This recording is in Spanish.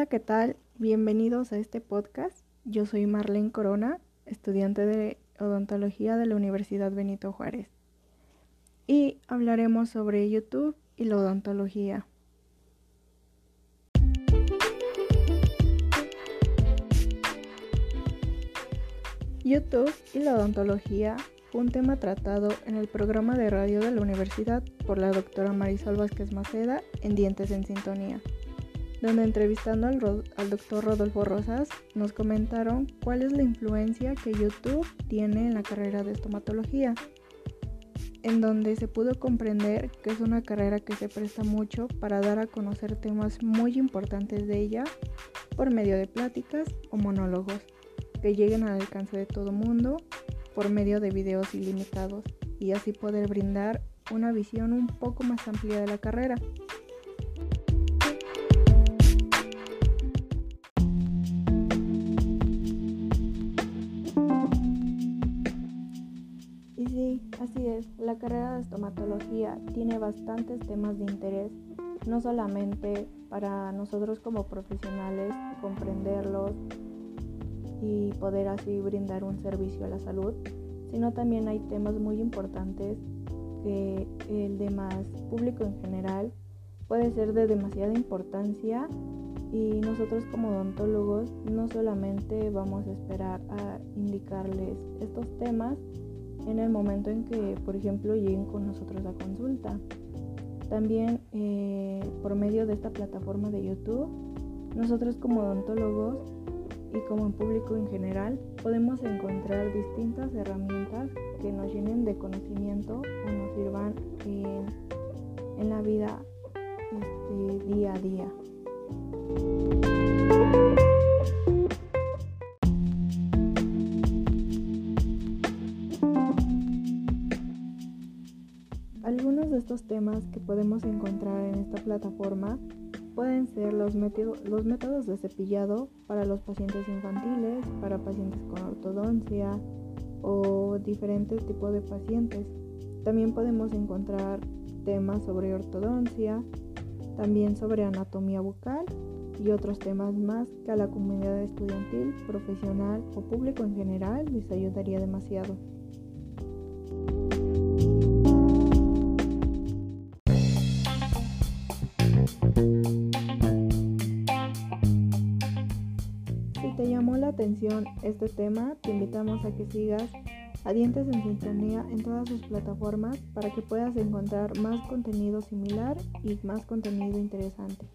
Hola, ¿qué tal? Bienvenidos a este podcast. Yo soy Marlene Corona, estudiante de odontología de la Universidad Benito Juárez. Y hablaremos sobre YouTube y la odontología. YouTube y la odontología fue un tema tratado en el programa de radio de la universidad por la doctora Marisol Vázquez Maceda en Dientes en Sintonía, donde entrevistando al, al doctor Rodolfo Rosas nos comentaron cuál es la influencia que YouTube tiene en la carrera de estomatología, en donde se pudo comprender que es una carrera que se presta mucho para dar a conocer temas muy importantes de ella por medio de pláticas o monólogos que lleguen al alcance de todo mundo por medio de videos ilimitados y así poder brindar una visión un poco más amplia de la carrera. Así es, la carrera de estomatología tiene bastantes temas de interés, no solamente para nosotros como profesionales comprenderlos, y poder así brindar un servicio a la salud, sino también hay temas muy importantes que el demás público en general puede ser de demasiada importancia y nosotros como odontólogos no solamente vamos a esperar a indicarles estos temas en el momento en que, por ejemplo, lleguen con nosotros a consulta. También eh, por medio de esta plataforma de YouTube, nosotros como odontólogos y como en público en general podemos encontrar distintas herramientas que nos llenen de conocimiento o nos sirvan en, la vida este, día a día. De estos temas que podemos encontrar en esta plataforma Pueden ser los, los métodos de cepillado para los pacientes infantiles, para pacientes con ortodoncia o diferentes tipos de pacientes. También podemos encontrar temas sobre ortodoncia, también sobre anatomía bucal y otros temas más que a la comunidad estudiantil, profesional o público en general les ayudaría demasiado. Te llamó la atención este tema, te invitamos a que sigas a Dientes en Sintonía en todas sus plataformas para que puedas encontrar más contenido similar y más contenido interesante.